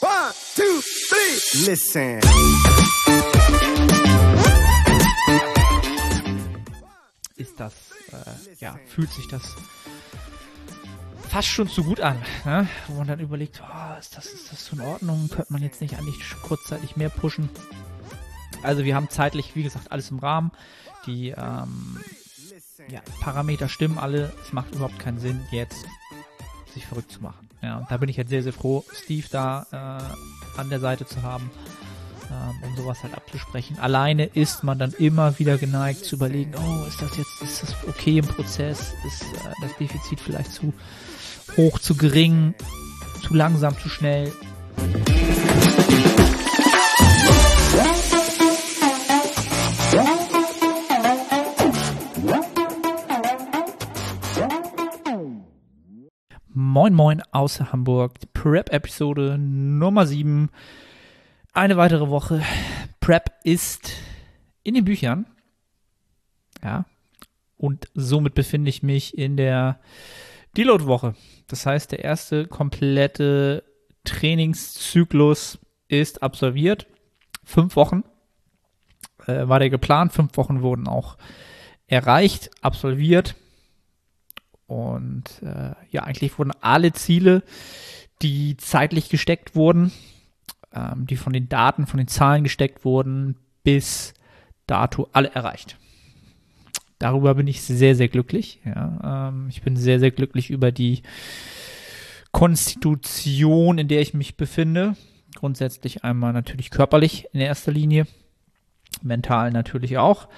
One, two, three. Listen. Ist das, äh, ja, fühlt sich das fast schon zu gut an, ne? wo man dann überlegt, oh, ist das, ist das so in Ordnung? Könnte man jetzt nicht eigentlich kurzzeitig mehr pushen? Also wir haben zeitlich, wie gesagt, alles im Rahmen. Die ähm, ja, Parameter stimmen alle. Es macht überhaupt keinen Sinn, jetzt sich verrückt zu machen. Ja, da bin ich jetzt sehr, sehr froh, Steve da äh, an der Seite zu haben, ähm, um sowas halt abzusprechen. Alleine ist man dann immer wieder geneigt zu überlegen, oh, ist das jetzt, ist das okay im Prozess? Ist äh, das Defizit vielleicht zu hoch, zu gering, zu langsam, zu schnell? Moin Moin aus Hamburg. Prep-Episode Nummer 7. Eine weitere Woche. Prep ist in den Büchern. Ja. Und somit befinde ich mich in der Deload-Woche. Das heißt, der erste komplette Trainingszyklus ist absolviert. Fünf Wochen äh, war der geplant. Fünf Wochen wurden auch erreicht, absolviert. Und äh, ja, eigentlich wurden alle Ziele, die zeitlich gesteckt wurden, ähm, die von den Daten, von den Zahlen gesteckt wurden, bis dato alle erreicht. Darüber bin ich sehr, sehr glücklich. Ja, ähm, ich bin sehr, sehr glücklich über die Konstitution, in der ich mich befinde. Grundsätzlich einmal natürlich körperlich in erster Linie, mental natürlich auch.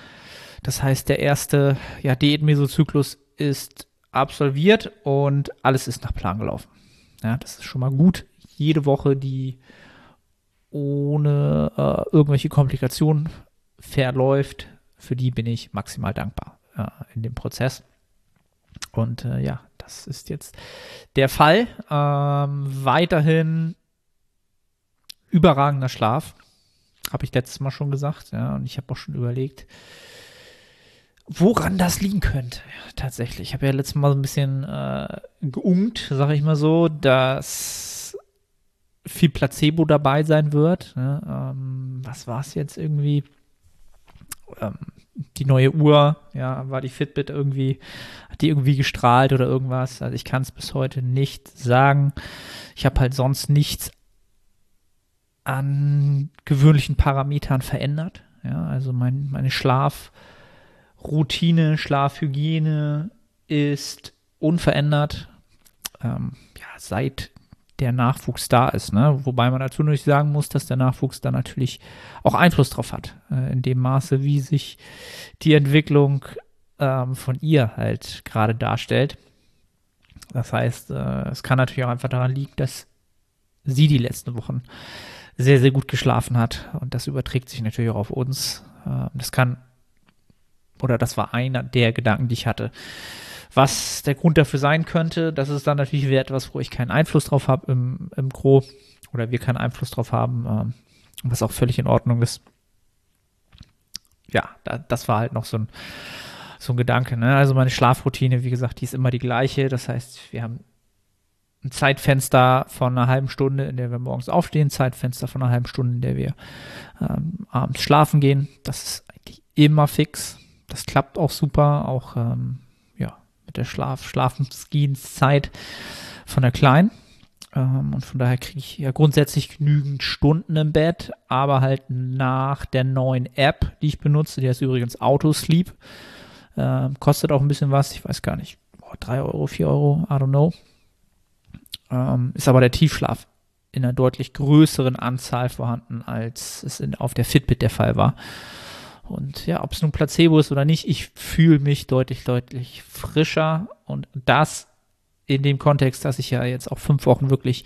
Das heißt, der erste ja, Diät-Mesozyklus ist absolviert und alles ist nach Plan gelaufen. Ja, das ist schon mal gut. Jede Woche, die ohne äh, irgendwelche Komplikationen verläuft, für die bin ich maximal dankbar äh, in dem Prozess. Und äh, ja, das ist jetzt der Fall. Ähm, weiterhin überragender Schlaf, habe ich letztes Mal schon gesagt. Ja, und ich habe auch schon überlegt, woran das liegen könnte. Ja, tatsächlich. Ich habe ja letztes Mal so ein bisschen äh, geungt, sage ich mal so, dass viel Placebo dabei sein wird. Ne? Ähm, was war es jetzt irgendwie? Ähm, die neue Uhr, ja, war die Fitbit irgendwie, hat die irgendwie gestrahlt oder irgendwas? Also ich kann es bis heute nicht sagen. Ich habe halt sonst nichts an gewöhnlichen Parametern verändert. Ja, also mein, meine Schlaf- Routine, Schlafhygiene ist unverändert, ähm, ja, seit der Nachwuchs da ist. Ne? Wobei man dazu natürlich sagen muss, dass der Nachwuchs da natürlich auch Einfluss drauf hat, äh, in dem Maße, wie sich die Entwicklung ähm, von ihr halt gerade darstellt. Das heißt, äh, es kann natürlich auch einfach daran liegen, dass sie die letzten Wochen sehr, sehr gut geschlafen hat. Und das überträgt sich natürlich auch auf uns. Äh, das kann oder das war einer der Gedanken, die ich hatte. Was der Grund dafür sein könnte, das ist dann natürlich wieder etwas, wo ich keinen Einfluss drauf habe im, im Gro oder wir keinen Einfluss drauf haben, ähm, was auch völlig in Ordnung ist. Ja, da, das war halt noch so ein, so ein Gedanke. Ne? Also meine Schlafroutine, wie gesagt, die ist immer die gleiche. Das heißt, wir haben ein Zeitfenster von einer halben Stunde, in der wir morgens aufstehen, Zeitfenster von einer halben Stunde, in der wir ähm, abends schlafen gehen. Das ist eigentlich immer fix das klappt auch super, auch ähm, ja, mit der Schlaf Schlafenszeit von der Kleinen. Ähm, und von daher kriege ich ja grundsätzlich genügend Stunden im Bett, aber halt nach der neuen App, die ich benutze, die heißt übrigens Autosleep. Ähm, kostet auch ein bisschen was, ich weiß gar nicht, 3 Euro, 4 Euro, I don't know. Ähm, ist aber der Tiefschlaf in einer deutlich größeren Anzahl vorhanden, als es in, auf der Fitbit der Fall war. Und ja, ob es nun Placebo ist oder nicht, ich fühle mich deutlich, deutlich frischer. Und das in dem Kontext, dass ich ja jetzt auch fünf Wochen wirklich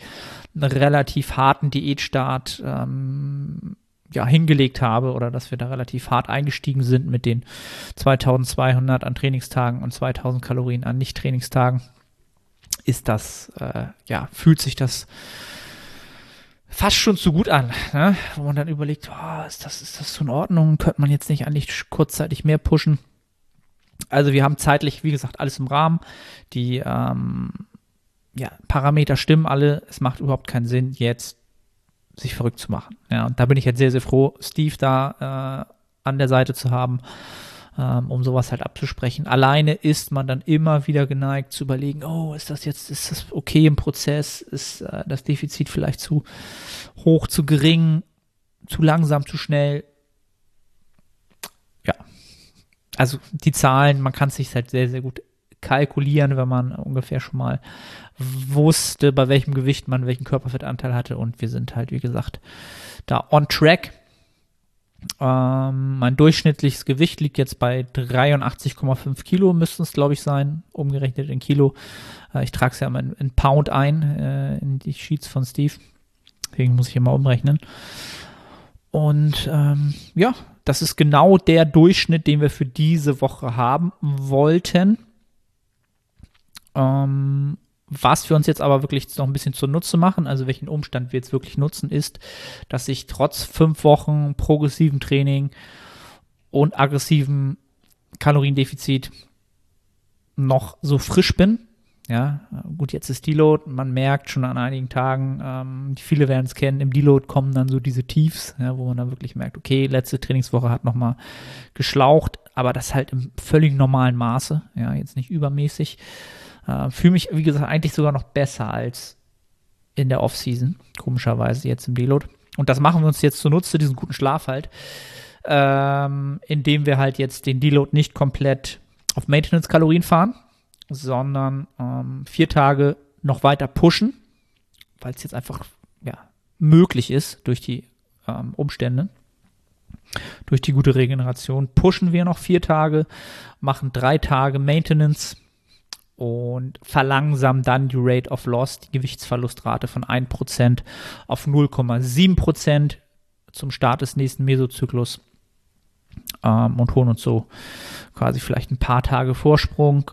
einen relativ harten Diätstart ähm, ja, hingelegt habe oder dass wir da relativ hart eingestiegen sind mit den 2200 an Trainingstagen und 2000 Kalorien an Nicht-Trainingstagen, ist das, äh, ja, fühlt sich das fast schon zu gut an, ne? wo man dann überlegt, oh, ist, das, ist das so in Ordnung? Könnte man jetzt nicht eigentlich kurzzeitig mehr pushen? Also wir haben zeitlich, wie gesagt, alles im Rahmen. Die ähm, ja, Parameter stimmen alle. Es macht überhaupt keinen Sinn, jetzt sich verrückt zu machen. Ja, und da bin ich jetzt sehr, sehr froh, Steve da äh, an der Seite zu haben, ähm, um sowas halt abzusprechen. Alleine ist man dann immer wieder geneigt zu überlegen, oh, ist das jetzt, ist das okay im Prozess? Ist äh, das Defizit vielleicht zu hoch, zu gering, zu langsam, zu schnell? Ja. Also die Zahlen, man kann es sich halt sehr, sehr gut kalkulieren, wenn man ungefähr schon mal wusste, bei welchem Gewicht man welchen Körperfettanteil hatte. Und wir sind halt, wie gesagt, da on track. Ähm, mein durchschnittliches Gewicht liegt jetzt bei 83,5 Kilo, müssten es, glaube ich, sein, umgerechnet in Kilo. Äh, ich trage es ja immer in, in Pound ein, äh, in die Sheets von Steve. Deswegen muss ich immer umrechnen. Und ähm, ja, das ist genau der Durchschnitt, den wir für diese Woche haben wollten. Ähm, was wir uns jetzt aber wirklich noch ein bisschen zunutze machen, also welchen Umstand wir jetzt wirklich nutzen, ist, dass ich trotz fünf Wochen progressivem Training und aggressivem Kaloriendefizit noch so frisch bin. Ja, gut, jetzt ist Deload. Man merkt schon an einigen Tagen, ähm, viele werden es kennen, im Deload kommen dann so diese Tiefs, ja, wo man dann wirklich merkt, okay, letzte Trainingswoche hat nochmal geschlaucht, aber das halt im völlig normalen Maße, ja, jetzt nicht übermäßig. Äh, Fühle mich, wie gesagt, eigentlich sogar noch besser als in der Offseason, komischerweise jetzt im Deload. Und das machen wir uns jetzt zunutze, diesen guten Schlaf halt, ähm, indem wir halt jetzt den Deload nicht komplett auf Maintenance-Kalorien fahren, sondern ähm, vier Tage noch weiter pushen, weil es jetzt einfach ja, möglich ist durch die ähm, Umstände. Durch die gute Regeneration pushen wir noch vier Tage, machen drei Tage Maintenance und verlangsamen dann die Rate of Loss, die Gewichtsverlustrate von 1% auf 0,7% zum Start des nächsten Mesozyklus ähm, und holen uns so quasi vielleicht ein paar Tage Vorsprung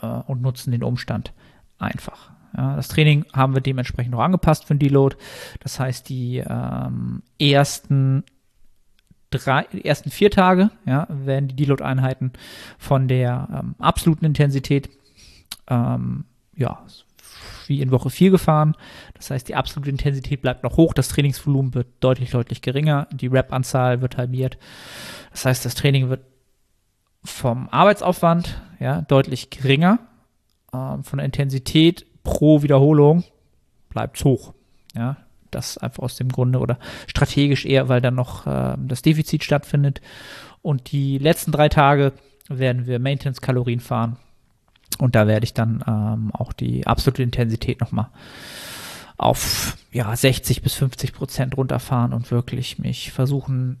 äh, und nutzen den Umstand einfach. Ja, das Training haben wir dementsprechend noch angepasst für den Deload. Das heißt, die ähm, ersten drei, ersten vier Tage ja, werden die Deload-Einheiten von der ähm, absoluten Intensität ähm, ja, wie in Woche 4 gefahren. Das heißt, die absolute Intensität bleibt noch hoch, das Trainingsvolumen wird deutlich, deutlich geringer, die Rep-Anzahl wird halbiert. Das heißt, das Training wird vom Arbeitsaufwand ja, deutlich geringer. Ähm, von der Intensität pro Wiederholung bleibt es hoch. Ja, das einfach aus dem Grunde oder strategisch eher, weil dann noch äh, das Defizit stattfindet. Und die letzten drei Tage werden wir Maintenance-Kalorien fahren und da werde ich dann ähm, auch die absolute Intensität nochmal auf ja, 60 bis 50 Prozent runterfahren und wirklich mich versuchen,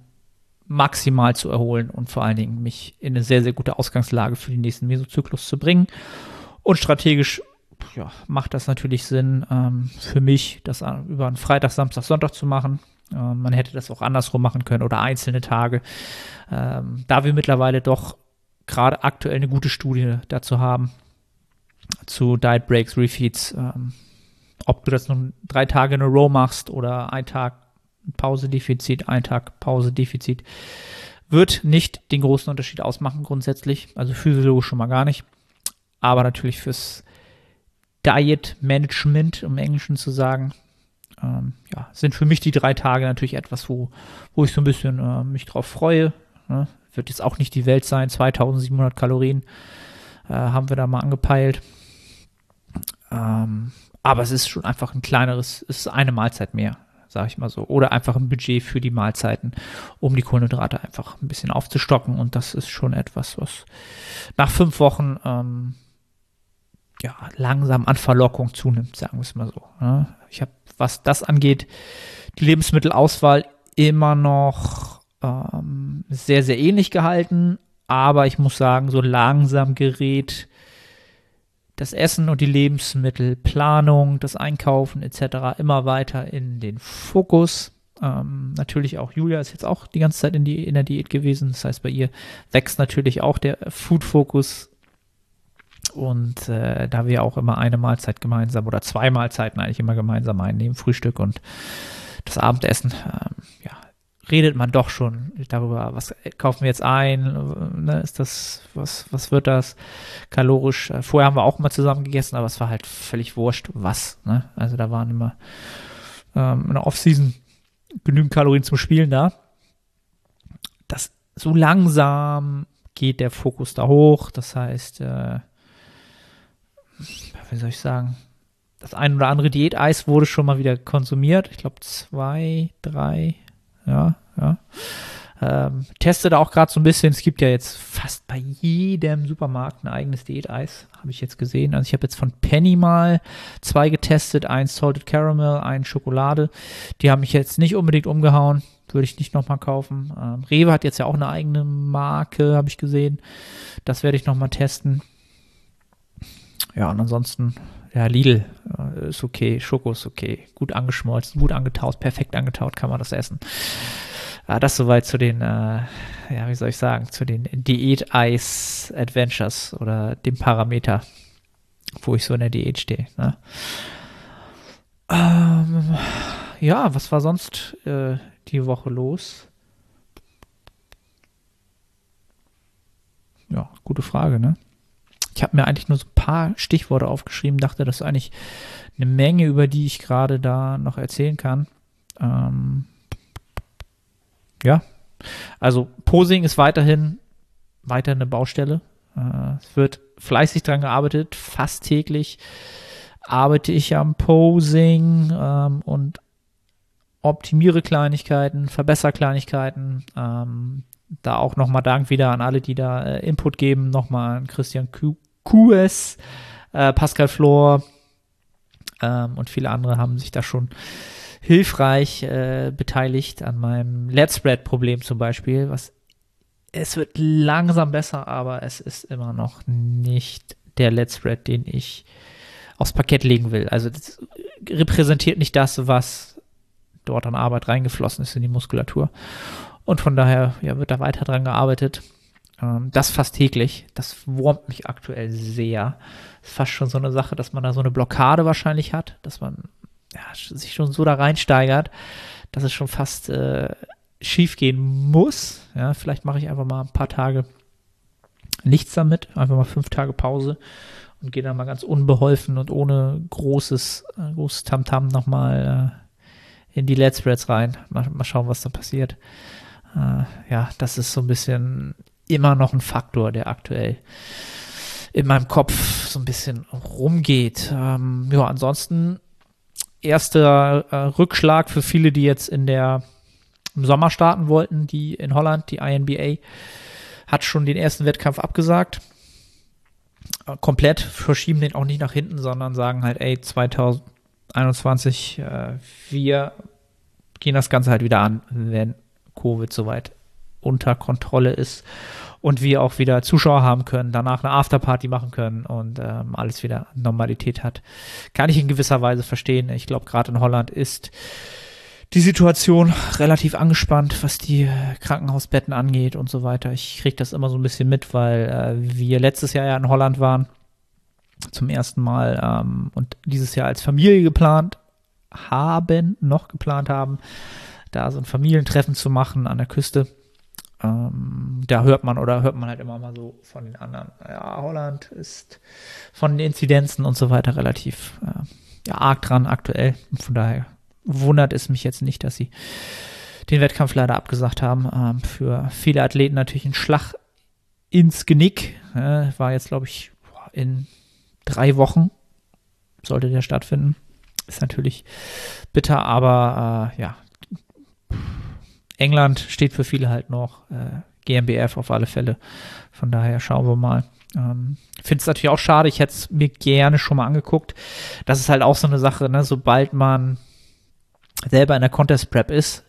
maximal zu erholen und vor allen Dingen mich in eine sehr, sehr gute Ausgangslage für den nächsten Mesozyklus zu bringen. Und strategisch ja, macht das natürlich Sinn ähm, für mich, das über einen Freitag, Samstag, Sonntag zu machen. Ähm, man hätte das auch andersrum machen können oder einzelne Tage. Ähm, da wir mittlerweile doch gerade aktuell eine gute Studie dazu haben, zu Diet Breaks, Refeeds. Ähm, ob du das nun drei Tage in a row machst oder ein Tag Pause-Defizit, ein Tag Pause-Defizit, wird nicht den großen Unterschied ausmachen grundsätzlich. Also physiologisch schon mal gar nicht. Aber natürlich fürs Diet Management, um Englischen zu sagen, ähm, ja, sind für mich die drei Tage natürlich etwas, wo, wo ich so ein bisschen äh, mich drauf freue. Ne? Wird jetzt auch nicht die Welt sein, 2700 Kalorien äh, haben wir da mal angepeilt. Ähm, aber es ist schon einfach ein kleineres, es ist eine Mahlzeit mehr, sage ich mal so. Oder einfach ein Budget für die Mahlzeiten, um die Kohlenhydrate einfach ein bisschen aufzustocken. Und das ist schon etwas, was nach fünf Wochen ähm, ja, langsam an Verlockung zunimmt, sagen wir es mal so. Ne? Ich habe, was das angeht, die Lebensmittelauswahl immer noch ähm, sehr, sehr ähnlich gehalten. Aber ich muss sagen, so langsam gerät das Essen und die Lebensmittelplanung, das Einkaufen etc. immer weiter in den Fokus. Ähm, natürlich auch Julia ist jetzt auch die ganze Zeit in, die, in der Diät gewesen. Das heißt, bei ihr wächst natürlich auch der Food-Fokus. Und äh, da wir auch immer eine Mahlzeit gemeinsam oder zwei Mahlzeiten eigentlich immer gemeinsam einnehmen, Frühstück und das Abendessen, ja, redet man doch schon darüber, was kaufen wir jetzt ein, ne, ist das, was, was wird das kalorisch? Äh, vorher haben wir auch mal zusammen gegessen, aber es war halt völlig wurscht, was, ne? Also da waren immer ähm, in der Offseason genügend Kalorien zum Spielen da. Das so langsam geht der Fokus da hoch. Das heißt, äh, wie soll ich sagen, das ein oder andere Diäteis wurde schon mal wieder konsumiert. Ich glaube zwei, drei, ja, ja. Ähm, teste da auch gerade so ein bisschen. Es gibt ja jetzt fast bei jedem Supermarkt ein eigenes Diäteis, habe ich jetzt gesehen. Also ich habe jetzt von Penny mal zwei getestet, eins Salted Caramel, ein Schokolade. Die haben mich jetzt nicht unbedingt umgehauen, würde ich nicht nochmal kaufen. Ähm, Rewe hat jetzt ja auch eine eigene Marke, habe ich gesehen. Das werde ich nochmal testen. Ja, und ansonsten, ja, Lidl äh, ist okay, Schoko ist okay, gut angeschmolzen, gut angetaut, perfekt angetaut kann man das essen. Ah, das soweit zu den, äh, ja, wie soll ich sagen, zu den Diät-Eis-Adventures oder dem Parameter, wo ich so in der Diät stehe. Ne? Ähm, ja, was war sonst äh, die Woche los? Ja, gute Frage, ne? Ich habe mir eigentlich nur so ein paar Stichworte aufgeschrieben, dachte, das ist eigentlich eine Menge, über die ich gerade da noch erzählen kann. Ähm, ja, also Posing ist weiterhin weiter eine Baustelle. Äh, es wird fleißig dran gearbeitet, fast täglich arbeite ich am Posing ähm, und optimiere Kleinigkeiten, verbessere Kleinigkeiten. Ähm, da auch nochmal Dank wieder an alle, die da äh, Input geben. Nochmal an Christian Q QS, äh, Pascal Flor ähm, und viele andere haben sich da schon hilfreich äh, beteiligt an meinem Let's Spread-Problem zum Beispiel, was es wird langsam besser, aber es ist immer noch nicht der Let's Spread, den ich aufs Parkett legen will. Also das repräsentiert nicht das, was dort an Arbeit reingeflossen ist in die Muskulatur. Und von daher ja, wird da weiter dran gearbeitet. Ähm, das fast täglich. Das wurmt mich aktuell sehr. Ist fast schon so eine Sache, dass man da so eine Blockade wahrscheinlich hat, dass man ja, sich schon so da reinsteigert, dass es schon fast äh, schief gehen muss. Ja, vielleicht mache ich einfach mal ein paar Tage nichts damit, einfach mal fünf Tage Pause und gehe dann mal ganz unbeholfen und ohne großes, äh, großes Tamtam nochmal äh, in die Let's Spreads rein. Mal, mal schauen, was da passiert. Äh, ja, das ist so ein bisschen immer noch ein Faktor, der aktuell in meinem Kopf so ein bisschen rumgeht. Ähm, ja, ansonsten erster äh, Rückschlag für viele, die jetzt in der im Sommer starten wollten, die in Holland, die INBA, hat schon den ersten Wettkampf abgesagt. Äh, komplett verschieben den auch nicht nach hinten, sondern sagen halt, ey, 2021, äh, wir gehen das Ganze halt wieder an, wenn Covid soweit unter Kontrolle ist und wir auch wieder Zuschauer haben können, danach eine Afterparty machen können und ähm, alles wieder Normalität hat. Kann ich in gewisser Weise verstehen. Ich glaube, gerade in Holland ist die Situation relativ angespannt, was die äh, Krankenhausbetten angeht und so weiter. Ich kriege das immer so ein bisschen mit, weil äh, wir letztes Jahr ja in Holland waren zum ersten Mal ähm, und dieses Jahr als Familie geplant haben, noch geplant haben, da so ein Familientreffen zu machen an der Küste. Ähm, da hört man oder hört man halt immer mal so von den anderen. Ja, Holland ist von den Inzidenzen und so weiter relativ äh, ja, arg dran aktuell. Von daher wundert es mich jetzt nicht, dass sie den Wettkampf leider abgesagt haben. Ähm, für viele Athleten natürlich ein Schlag ins Genick. Äh, war jetzt, glaube ich, in drei Wochen sollte der stattfinden. Ist natürlich bitter, aber äh, ja, England steht für viele halt noch. Äh, GmbF auf alle Fälle. Von daher schauen wir mal. Ähm, Finde es natürlich auch schade. Ich hätte es mir gerne schon mal angeguckt. Das ist halt auch so eine Sache, ne? sobald man selber in der Contest Prep ist,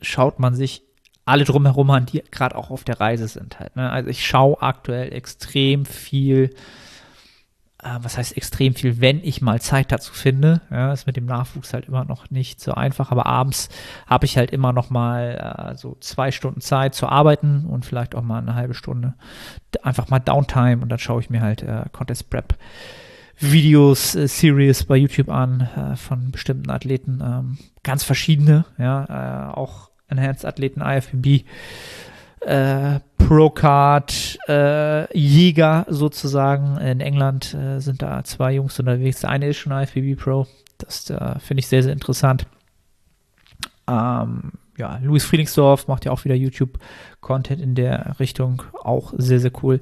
schaut man sich alle drumherum an, die gerade auch auf der Reise sind halt. Ne? Also ich schaue aktuell extrem viel äh, was heißt extrem viel, wenn ich mal Zeit dazu finde. Ja, ist mit dem Nachwuchs halt immer noch nicht so einfach, aber abends habe ich halt immer noch mal äh, so zwei Stunden Zeit zu arbeiten und vielleicht auch mal eine halbe Stunde einfach mal Downtime und dann schaue ich mir halt äh, Contest Prep Videos, äh, Series bei YouTube an äh, von bestimmten Athleten, ähm, ganz verschiedene, ja, äh, auch Enhanced Athleten, IFBB, äh, Procard äh, Jäger sozusagen. In England äh, sind da zwei Jungs unterwegs. Der eine ist schon IFBB Pro, Das äh, finde ich sehr, sehr interessant. Ähm, ja, Louis Friedrichsdorf macht ja auch wieder YouTube-Content in der Richtung, auch sehr, sehr cool.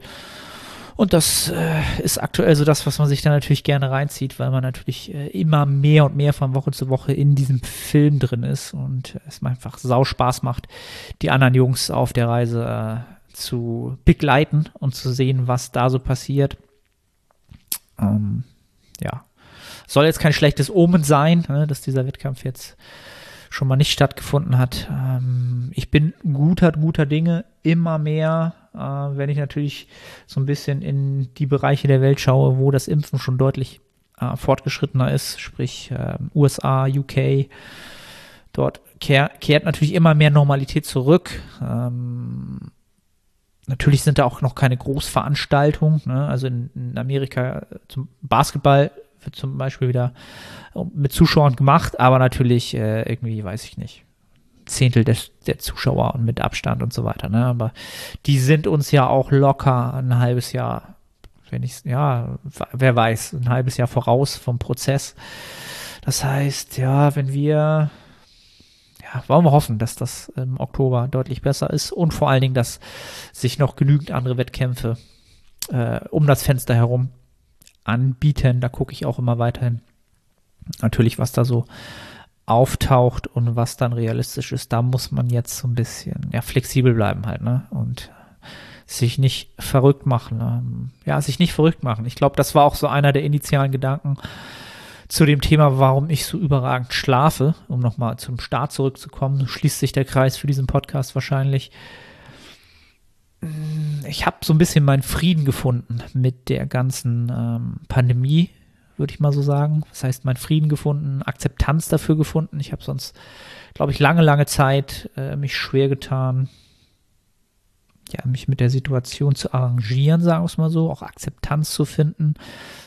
Und das äh, ist aktuell so das, was man sich da natürlich gerne reinzieht, weil man natürlich äh, immer mehr und mehr von Woche zu Woche in diesem Film drin ist und es einfach sau Spaß macht, die anderen Jungs auf der Reise äh, zu begleiten und zu sehen, was da so passiert. Ähm, ja, soll jetzt kein schlechtes Omen sein, ne, dass dieser Wettkampf jetzt schon mal nicht stattgefunden hat. Ähm, ich bin guter, guter Dinge, immer mehr, wenn ich natürlich so ein bisschen in die Bereiche der Welt schaue, wo das Impfen schon deutlich äh, fortgeschrittener ist, sprich äh, USA, UK. Dort kehr, kehrt natürlich immer mehr Normalität zurück. Ähm, natürlich sind da auch noch keine Großveranstaltungen. Ne? Also in, in Amerika zum Basketball wird zum Beispiel wieder mit Zuschauern gemacht, aber natürlich äh, irgendwie, weiß ich nicht, Zehntel des, der Zuschauer und mit Abstand und so weiter. Ne? Aber die sind uns ja auch locker ein halbes Jahr, wenn ich ja, wer weiß, ein halbes Jahr voraus vom Prozess. Das heißt, ja, wenn wir ja, wollen wir hoffen, dass das im Oktober deutlich besser ist und vor allen Dingen, dass sich noch genügend andere Wettkämpfe äh, um das Fenster herum anbieten. Da gucke ich auch immer weiterhin. Natürlich, was da so auftaucht und was dann realistisch ist, da muss man jetzt so ein bisschen ja, flexibel bleiben halt, ne? Und sich nicht verrückt machen. Ähm, ja, sich nicht verrückt machen. Ich glaube, das war auch so einer der initialen Gedanken zu dem Thema, warum ich so überragend schlafe, um nochmal zum Start zurückzukommen. Schließt sich der Kreis für diesen Podcast wahrscheinlich ich habe so ein bisschen meinen Frieden gefunden mit der ganzen ähm, Pandemie, würde ich mal so sagen. Das heißt, meinen Frieden gefunden, Akzeptanz dafür gefunden. Ich habe sonst, glaube ich, lange, lange Zeit äh, mich schwer getan, ja, mich mit der Situation zu arrangieren, sagen wir es mal so, auch Akzeptanz zu finden.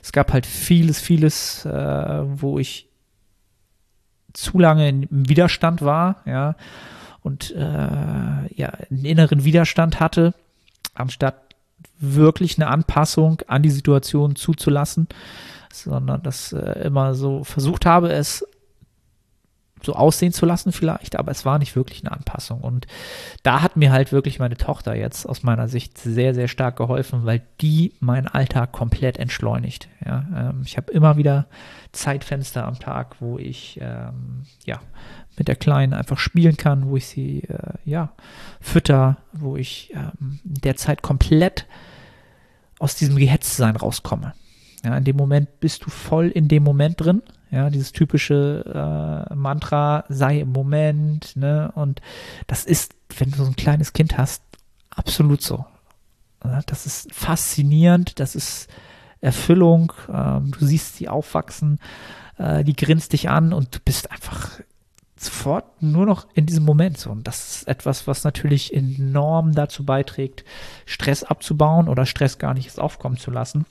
Es gab halt vieles, vieles, äh, wo ich zu lange im Widerstand war, ja, und äh, ja, einen inneren Widerstand hatte anstatt wirklich eine Anpassung an die Situation zuzulassen, sondern das äh, immer so versucht habe, es so aussehen zu lassen vielleicht, aber es war nicht wirklich eine Anpassung. Und da hat mir halt wirklich meine Tochter jetzt aus meiner Sicht sehr, sehr stark geholfen, weil die meinen Alltag komplett entschleunigt. Ja, ähm, ich habe immer wieder Zeitfenster am Tag, wo ich ähm, ja mit der Kleinen einfach spielen kann, wo ich sie äh, ja fütter, wo ich ähm, derzeit komplett aus diesem Gehetztsein rauskomme. Ja, in dem Moment bist du voll in dem Moment drin. Ja, dieses typische äh, Mantra, sei im Moment, ne? Und das ist, wenn du so ein kleines Kind hast, absolut so. Ja, das ist faszinierend, das ist Erfüllung. Ähm, du siehst sie aufwachsen, äh, die grinst dich an und du bist einfach sofort nur noch in diesem Moment so. Und das ist etwas, was natürlich enorm dazu beiträgt, Stress abzubauen oder Stress gar nicht aufkommen zu lassen.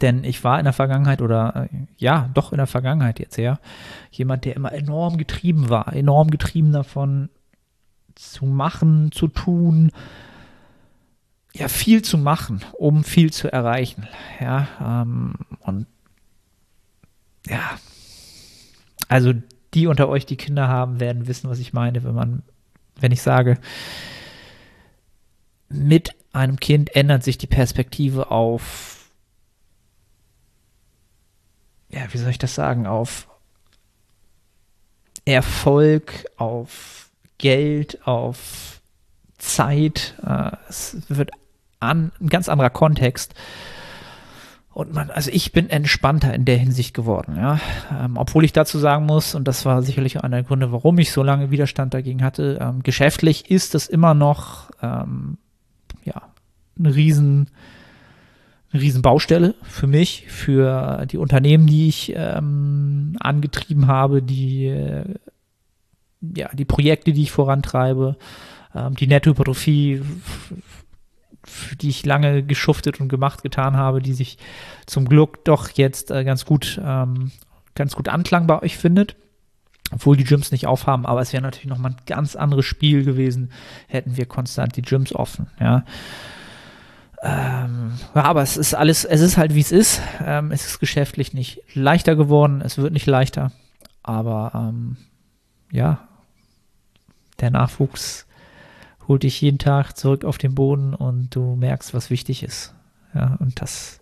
Denn ich war in der Vergangenheit oder äh, ja, doch in der Vergangenheit jetzt her, jemand, der immer enorm getrieben war, enorm getrieben davon zu machen, zu tun, ja, viel zu machen, um viel zu erreichen. Ja, ähm, und ja, also die unter euch, die Kinder haben, werden wissen, was ich meine, wenn man, wenn ich sage, mit einem Kind ändert sich die Perspektive auf, ja, wie soll ich das sagen, auf Erfolg, auf Geld, auf Zeit. Äh, es wird an, ein ganz anderer Kontext. Und man, also ich bin entspannter in der Hinsicht geworden, ja. Ähm, obwohl ich dazu sagen muss, und das war sicherlich einer der Gründe, warum ich so lange Widerstand dagegen hatte, ähm, geschäftlich ist das immer noch ähm, ja eine riesen, eine riesen Baustelle für mich, für die Unternehmen, die ich ähm, angetrieben habe, die äh, ja die Projekte, die ich vorantreibe, ähm, die Nettohypertrophie für die ich lange geschuftet und gemacht getan habe, die sich zum Glück doch jetzt äh, ganz gut, ähm, ganz gut Anklang bei euch findet. Obwohl die Gyms nicht aufhaben, aber es wäre natürlich nochmal ein ganz anderes Spiel gewesen, hätten wir konstant die Gyms offen, ja. Ähm, ja, aber es ist alles, es ist halt wie es ist. Ähm, es ist geschäftlich nicht leichter geworden, es wird nicht leichter. Aber ähm, ja, der Nachwuchs holt dich jeden Tag zurück auf den Boden und du merkst, was wichtig ist. Ja, und das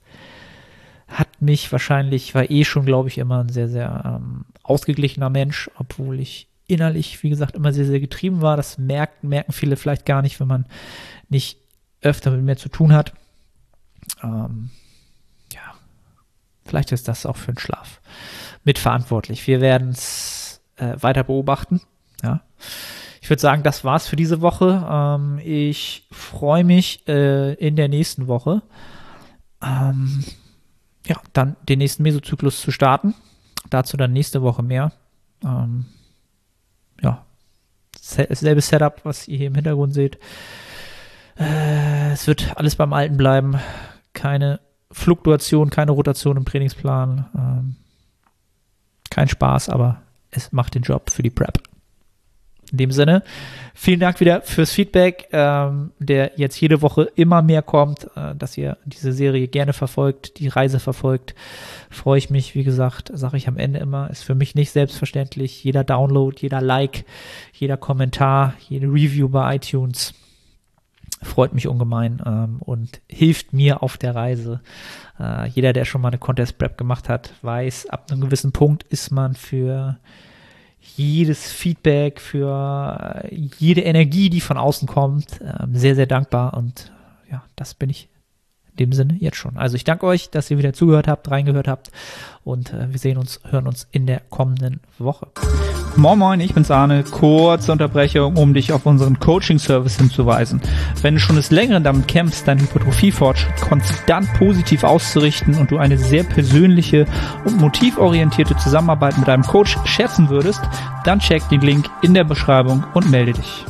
hat mich wahrscheinlich, war eh schon, glaube ich, immer ein sehr, sehr ähm, ausgeglichener Mensch, obwohl ich innerlich, wie gesagt, immer sehr, sehr getrieben war. Das merken, merken viele vielleicht gar nicht, wenn man nicht öfter mit mir zu tun hat. Ähm, ja, vielleicht ist das auch für den Schlaf mitverantwortlich. Wir werden es äh, weiter beobachten. Ja. Ich würde sagen, das war's für diese Woche. Ähm, ich freue mich äh, in der nächsten Woche, ähm, ja, dann den nächsten Mesozyklus zu starten. Dazu dann nächste Woche mehr. Ähm, ja, selbe Setup, was ihr hier im Hintergrund seht. Äh, es wird alles beim Alten bleiben. Keine Fluktuation, keine Rotation im Trainingsplan. Ähm, kein Spaß, aber es macht den Job für die Prep. In dem Sinne, vielen Dank wieder fürs Feedback, ähm, der jetzt jede Woche immer mehr kommt, äh, dass ihr diese Serie gerne verfolgt, die Reise verfolgt. Freue ich mich, wie gesagt, sage ich am Ende immer, ist für mich nicht selbstverständlich. Jeder Download, jeder Like, jeder Kommentar, jede Review bei iTunes freut mich ungemein ähm, und hilft mir auf der Reise. Äh, jeder, der schon mal eine Contest Prep gemacht hat, weiß, ab einem gewissen Punkt ist man für jedes Feedback, für äh, jede Energie, die von außen kommt, ähm, sehr, sehr dankbar. Und ja, das bin ich in dem Sinne jetzt schon. Also ich danke euch, dass ihr wieder zugehört habt, reingehört habt und äh, wir sehen uns, hören uns in der kommenden Woche. Moin Moin, ich bin's Arne. Kurze Unterbrechung, um dich auf unseren Coaching-Service hinzuweisen. Wenn du schon des Längeren damit kämpfst, deinen Hypertrophie-Fortschritt konstant positiv auszurichten und du eine sehr persönliche und motivorientierte Zusammenarbeit mit deinem Coach schätzen würdest, dann check den Link in der Beschreibung und melde dich.